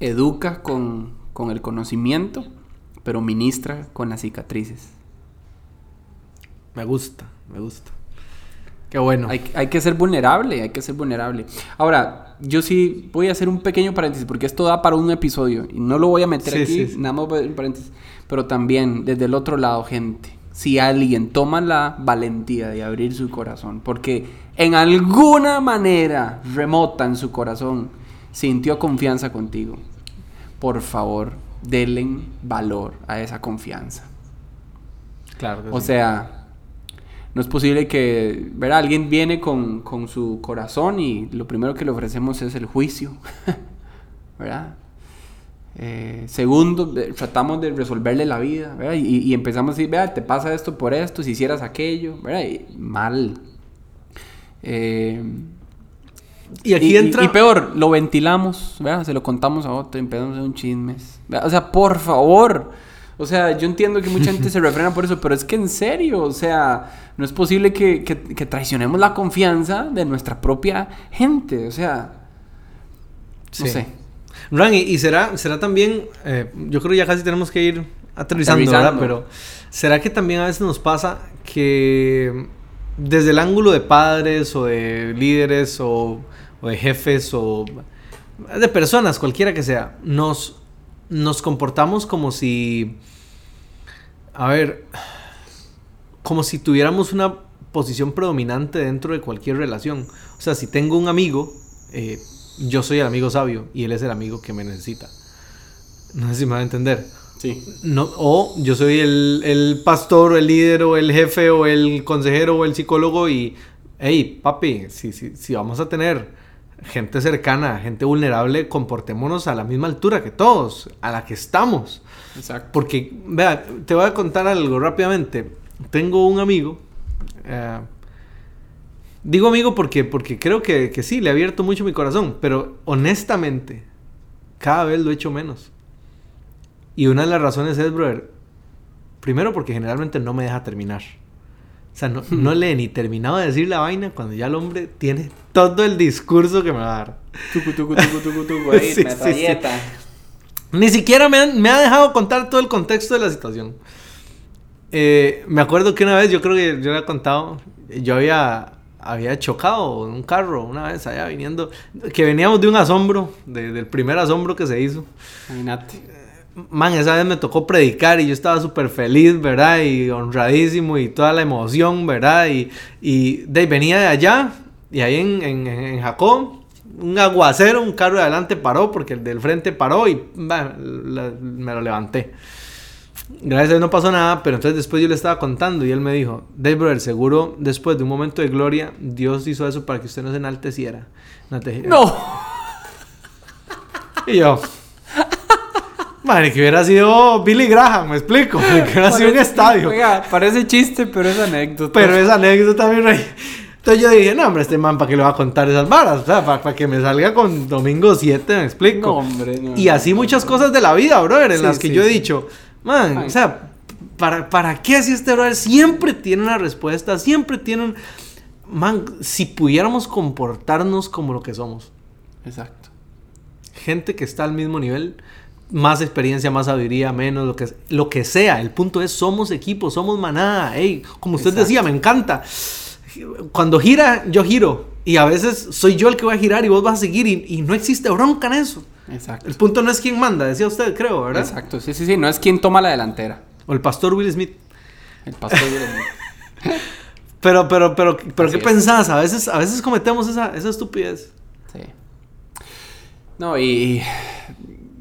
educa con, con el conocimiento, pero ministra con las cicatrices. Me gusta, me gusta. Qué bueno. Hay, hay que ser vulnerable, hay que ser vulnerable. Ahora, yo sí voy a hacer un pequeño paréntesis, porque esto da para un episodio, y no lo voy a meter Sí, aquí, sí, sí. nada más un paréntesis. Pero también, desde el otro lado, gente, si alguien toma la valentía de abrir su corazón, porque en alguna manera remota en su corazón sintió confianza contigo, por favor, denle valor a esa confianza. Claro que O sí. sea, no es posible que, ¿verdad? Alguien viene con, con su corazón y lo primero que le ofrecemos es el juicio, (laughs) ¿verdad? Eh, segundo, tratamos de resolverle la vida, ¿verdad? Y, y empezamos a decir, vea, te pasa esto por esto, si hicieras aquello, ¿verdad? Y mal. Eh, Y aquí y, entra... y peor, lo ventilamos, ¿verdad? Se lo contamos a otro, empezamos a hacer un chismes. ¿verdad? O sea, por favor. O sea, yo entiendo que mucha gente se refrena por eso, pero es que en serio, o sea, no es posible que, que- que traicionemos la confianza de nuestra propia gente. O sea, no Sí. sé. Ran, y, y será, será también, eh, yo creo que ya casi tenemos que ir aterrizando, ¿verdad? Pero será que también a veces nos pasa que desde el ángulo de padres o de líderes o, o de jefes o de personas, cualquiera que sea, nos, nos comportamos como si, a ver, como si tuviéramos una posición predominante dentro de cualquier relación. O sea, si tengo un amigo, eh, yo soy el amigo sabio y él es el amigo que me necesita. No sé si me va a entender. Sí. No, o yo soy el, el pastor, o el líder, o el jefe, o el consejero, o el psicólogo y, hey, papi, si, si, si vamos a tener gente cercana, gente vulnerable, comportémonos a la misma altura que todos, a la que estamos. Exacto. Porque, vea, te voy a contar algo rápidamente. Tengo un amigo. eh, digo amigo porque, porque creo que, que sí, le he abierto mucho mi corazón. Pero honestamente, cada vez lo he hecho menos. Y una de las razones es, brother, primero porque generalmente no me deja terminar. O sea, no, no le he ni terminado de decir la vaina cuando ya el hombre tiene todo el discurso que me va a dar. Tucu, tucu, tucu, tucu, tucu, ahí, (laughs) Sí. Ni siquiera me, han- me ha dejado contar todo el contexto de la situación. Eh, me acuerdo que una vez, yo creo que yo le he contado, yo había, había chocado en un carro una vez allá viniendo, que veníamos de un asombro, de- del primer asombro que se hizo. Imagínate. Man, esa vez me tocó predicar y yo estaba súper feliz, ¿verdad? Y honradísimo y toda la emoción, ¿verdad? Y, y de, venía de allá y ahí en, en, en Jacob, un aguacero, un carro de adelante paró porque el del frente paró y bah, la- me lo levanté. Gracias a Dios no pasó nada, pero entonces después yo le estaba contando y él me dijo, Dave, brother, seguro después de un momento de gloria, Dios hizo eso para que usted no se enalteciera. No te- No. y yo. Madre, que hubiera sido Billy Graham, me explico. Que hubiera sido un estadio. Oiga, parece chiste, pero es anécdota. Pero esa anécdota, mi rey. Entonces yo dije, no, hombre, este man, ¿para qué le va a contar esas varas? O sea, para, que me salga con domingo 7, me explico. No, hombre, no, y así no, muchas cosas de la vida, brother, en Sí, las que sí, yo he sí. dicho, man, Ay. o sea, ¿para, ¿para qué si este brother siempre tiene una respuesta? Siempre tiene un... Man, si pudiéramos comportarnos como lo que somos. Exacto. gente que está al mismo nivel, más experiencia, más sabiduría, menos, lo que, lo que sea. El punto es, somos equipo, somos manada. Ey, como usted Exacto. decía, me encanta. Cuando gira, yo giro. Y a veces soy yo el que voy a girar y vos vas a seguir. Y, y no existe bronca en eso. Exacto. El punto no es quién manda, decía usted, creo, ¿verdad? Exacto. Sí, sí, sí. No es quien toma la delantera. O el pastor Will Smith. El pastor de (laughs) Pero, pero, pero, pero, Así ¿qué es. pensás? A veces, a veces cometemos esa, esa estupidez. Sí. No, y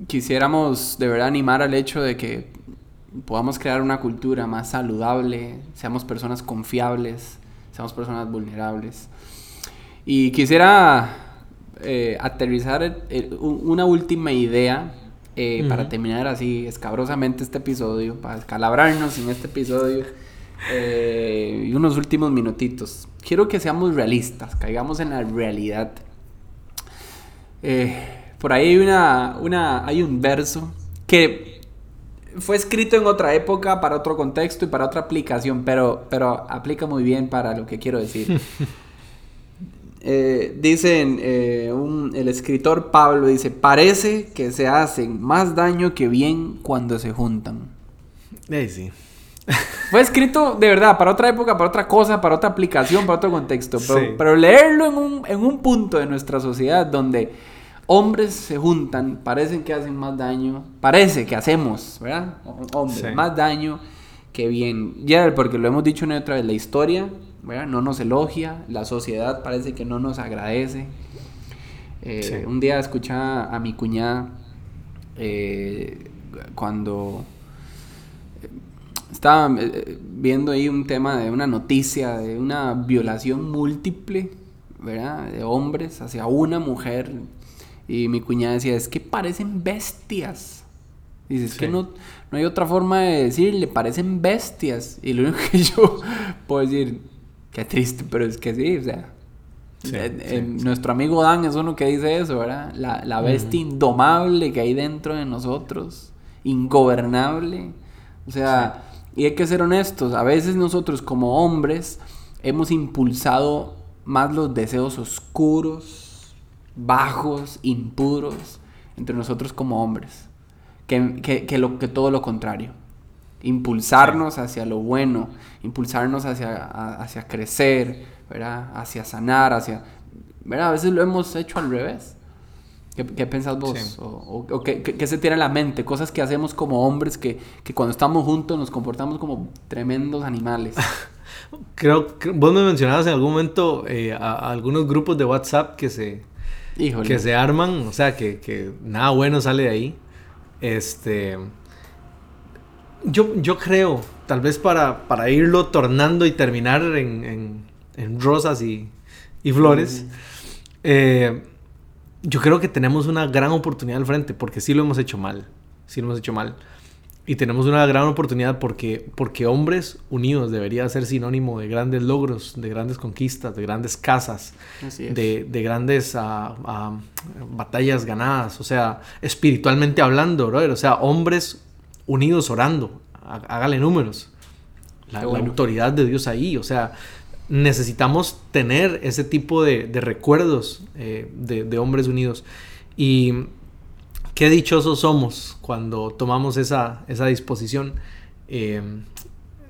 quisiéramos de verdad animar al hecho de que podamos crear una cultura más saludable, seamos personas confiables, seamos personas vulnerables. Y quisiera eh, aterrizar el- el- u- una última idea eh, para terminar así escabrosamente este episodio, para descalabrarnos en este episodio. eh, y unos últimos minutitos. Quiero que seamos realistas, caigamos en la realidad. Eh, por ahí hay, una, una, hay un verso que fue escrito en otra época, para otro contexto y para otra aplicación, pero, pero aplica muy bien para lo que quiero decir. (laughs) Eh, dicen, eh, un- el escritor Pablo dice, parece que se hacen más daño que bien cuando se juntan. Ey, sí. (laughs) Fue escrito de verdad para otra época, para otra cosa, para otra aplicación, para otro contexto. Pero, Sí. pero leerlo en un, en un punto de nuestra sociedad donde hombres se juntan, parecen que hacen más daño, parece que hacemos, ¿verdad? Hombres, Sí. más daño que bien. Ya, porque lo hemos dicho una y otra vez, la historia, ¿verdad? No nos elogia, la sociedad parece que no nos agradece. Eh, Sí. Un día escuchaba a mi cuñada eh, cuando estaba eh, viendo ahí un tema de una noticia de una violación múltiple, ¿verdad? De hombres hacia una mujer. Y mi cuñada decía, es que parecen bestias. Dices Sí. que no, no hay otra forma de decirle, parecen bestias. Y lo único que (laughs) yo puedo decir, qué triste, pero es que sí, o sea. Sí, eh, sí, eh. Nuestro amigo Dan es uno que dice eso, ¿verdad? La, la bestia indomable que hay dentro de nosotros, ingobernable. O sea, y hay que ser honestos, a veces nosotros como hombres hemos impulsado más los deseos oscuros, bajos, impuros entre nosotros como hombres, que, que- que lo, que todo lo contrario. Impulsarnos hacia lo bueno, impulsarnos hacia, a- hacia crecer, ¿verdad? Hacia sanar, hacia... ¿verdad? A veces lo hemos hecho al revés. ¿Qué, qué pensás vos? Sí. ¿O, o- o qué, qué- se tiene en la mente? Cosas que hacemos como hombres que, que cuando estamos juntos nos comportamos como tremendos animales. (laughs) Creo que vos me mencionabas en algún momento eh, a, a algunos grupos de WhatsApp que se, Híjole. que se arman, o sea, que, que nada bueno sale de ahí. Este. Yo, yo creo, tal vez para, para irlo tornando y terminar en, en- en rosas y, y flores, eh, yo creo que tenemos una gran oportunidad al frente, porque sí lo hemos hecho mal. Sí lo hemos hecho mal. Y tenemos una gran oportunidad porque, porque hombres unidos debería ser sinónimo de grandes logros, de grandes conquistas, de grandes casas, de, de grandes ah, ah, batallas ganadas, o sea, espiritualmente hablando, brother, o sea, hombres unidos orando, Há- hágale números. La, Qué la bueno. autoridad de Dios ahí, o sea, necesitamos tener ese tipo de, de recuerdos eh, de, de hombres unidos. Y qué dichosos somos cuando tomamos esa, esa disposición eh,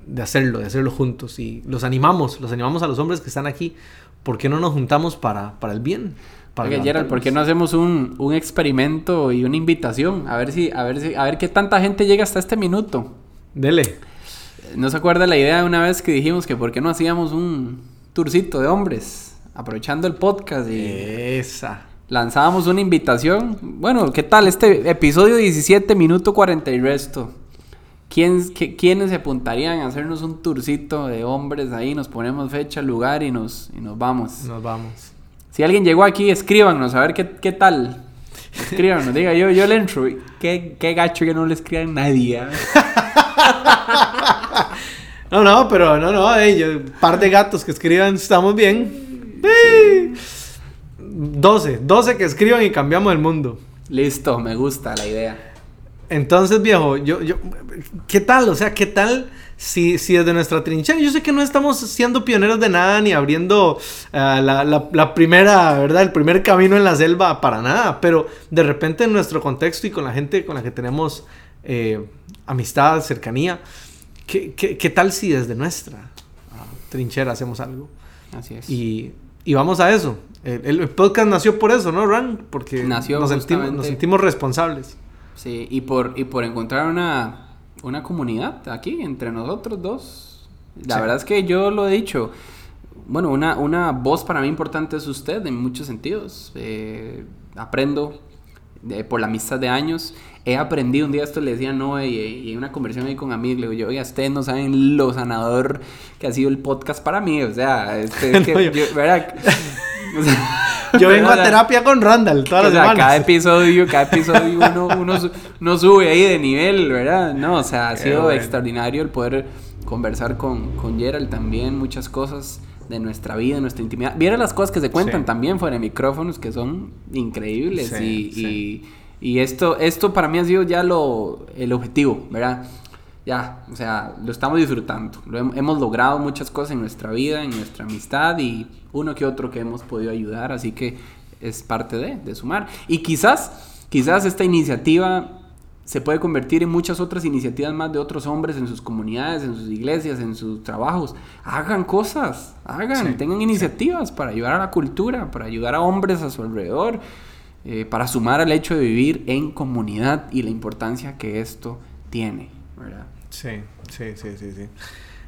de hacerlo, de hacerlo juntos. Y los animamos, los animamos a los hombres que están aquí. ¿Por qué no nos juntamos para, para el bien? Para Oiga, Gerald, ¿por qué no hacemos un, un experimento y una invitación? A ver si, a ver si, a ver qué tanta gente llega hasta este minuto. Dele. ¿No se acuerda la idea de una vez que dijimos que por qué no hacíamos un tourcito de hombres? Aprovechando el podcast y Esa. Lanzábamos una invitación. Bueno, ¿qué tal este episodio 17, minuto 40 y resto? ¿Quién, qué- ¿Quiénes se apuntarían a hacernos un tourcito de hombres ahí? Nos ponemos fecha, lugar y nos, y nos vamos. Nos vamos. Si alguien llegó aquí, escríbanos a ver qué, qué tal. Escríbanos, diga yo, yo le entro. Qué, qué gacho que no le escriban nadie. ¿ah? (laughs) No, no, pero no, no, ey, yo- par de gatos que escriban, estamos bien. Sí. 12, 12 que escriban y cambiamos el mundo. Listo, me gusta la idea. Entonces, viejo, yo, yo, ¿qué tal? O sea, ¿qué tal si, si desde nuestra trinchera, yo sé que no estamos siendo pioneros de nada ni abriendo ah, la, la- la primera, ¿verdad? El primer camino en la selva para nada, pero de repente en nuestro contexto y con la gente con la que tenemos eh, amistad, cercanía, ¿qué, qué, qué tal si desde nuestra ah, trinchera hacemos algo? Así es. Y, y vamos a eso. El, el podcast nació por eso, ¿no, Ran? Porque Nació nos, sentimos, justamente- nos sentimos responsables. Sí, y por, y por encontrar una, una comunidad aquí entre nosotros dos. La Sí. verdad es que yo lo he dicho. Bueno, una, una voz para mí importante es usted en muchos sentidos. Eh, aprendo de- por la amistad de años. He aprendido, un día esto le decía no y, y en una conversación ahí con amigos, le digo yo, oiga, ustedes no saben lo sanador que ha sido el podcast para mí. O sea, este, es (laughs) que yo- yo- ¿verdad? O (laughs) Yo vengo o a terapia con Randall todas o las sea, semanas. cada episodio, cada episodio uno, uno, su- uno sube ahí de nivel, ¿verdad? No, o sea, ha sido bueno. extraordinario el poder conversar con, con Gerald también, muchas cosas de nuestra vida, de nuestra intimidad. Viera las cosas que se cuentan Sí. también fuera de micrófonos que son increíbles Sí, y, sí. y, y esto, esto para mí ha sido ya lo, el objetivo, ¿verdad? Ya, o sea, lo estamos disfrutando. Lo hem- hemos logrado muchas cosas en nuestra vida, en nuestra amistad y uno que otro que hemos podido ayudar, así que es parte de, de sumar. Y quizás, quizás esta iniciativa se puede convertir en muchas otras iniciativas más de otros hombres en sus comunidades, en sus iglesias, en sus trabajos. Hagan cosas, hagan, Sí, tengan iniciativas para ayudar a la cultura, para ayudar a hombres a su alrededor, eh, para sumar al hecho de vivir en comunidad y la importancia que esto tiene, ¿verdad? Sí, sí, sí, sí, sí.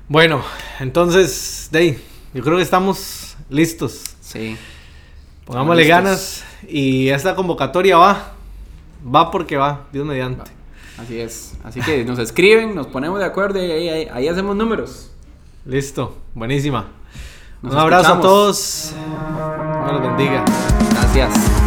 Bueno, entonces, Dey, yo creo que estamos listos. Sí. Pongámosle Listos. ganas y esta convocatoria va. Va porque va, Dios mediante. Así es. Así que nos escriben, nos ponemos de acuerdo y ahí, ahí- ahí hacemos números. Listo, buenísima. Nos Un abrazo a todos. Dios los bendiga. Gracias.